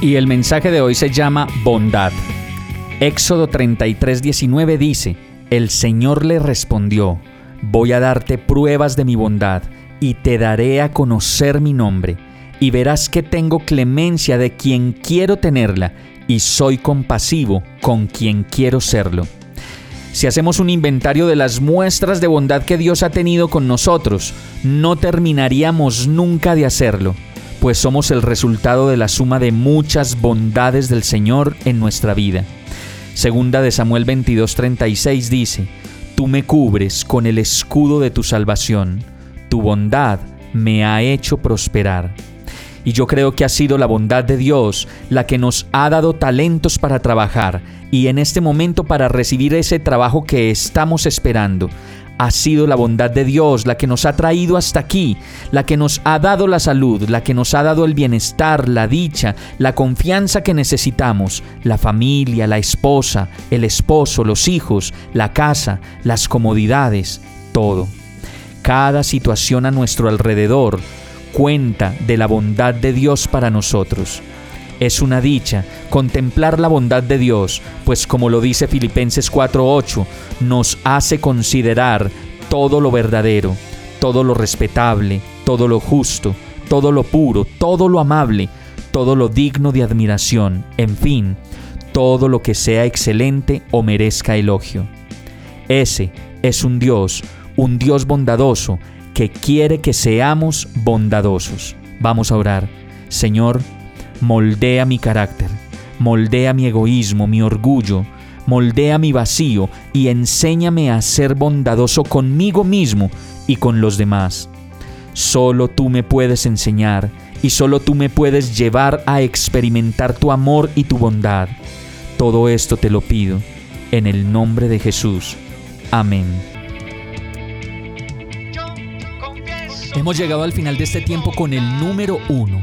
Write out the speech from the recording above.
Y el mensaje de hoy se llama bondad. Éxodo 33:19 dice, El Señor le respondió, Voy a darte pruebas de mi bondad y te daré a conocer mi nombre, y verás que tengo clemencia de quien quiero tenerla, y soy compasivo con quien quiero serlo. Si hacemos un inventario de las muestras de bondad que Dios ha tenido con nosotros, no terminaríamos nunca de hacerlo, pues somos el resultado de la suma de muchas bondades del Señor en nuestra vida. Segunda de Samuel 22:36 dice, Tú me cubres con el escudo de tu salvación, tu bondad me ha hecho prosperar. Y yo creo que ha sido la bondad de Dios la que nos ha dado talentos para trabajar y en este momento para recibir ese trabajo que estamos esperando. Ha sido la bondad de Dios la que nos ha traído hasta aquí, la que nos ha dado la salud, la que nos ha dado el bienestar, la dicha, la confianza que necesitamos, la familia, la esposa, el esposo, los hijos, la casa, las comodidades, todo. Cada situación a nuestro alrededor cuenta de la bondad de Dios para nosotros. Es una dicha contemplar la bondad de Dios, pues como lo dice Filipenses 4:8, nos hace considerar todo lo verdadero, todo lo respetable, todo lo justo, todo lo puro, todo lo amable, todo lo digno de admiración, en fin, todo lo que sea excelente o merezca elogio. Ese es un Dios, un Dios bondadoso, que quiere que seamos bondadosos. Vamos a orar. Señor, moldea mi carácter, moldea mi egoísmo, mi orgullo, moldea mi vacío y enséñame a ser bondadoso conmigo mismo y con los demás. Solo tú me puedes enseñar y solo tú me puedes llevar a experimentar tu amor y tu bondad. Todo esto te lo pido en el nombre de Jesús. Amén. Hemos llegado al final de este tiempo con el número uno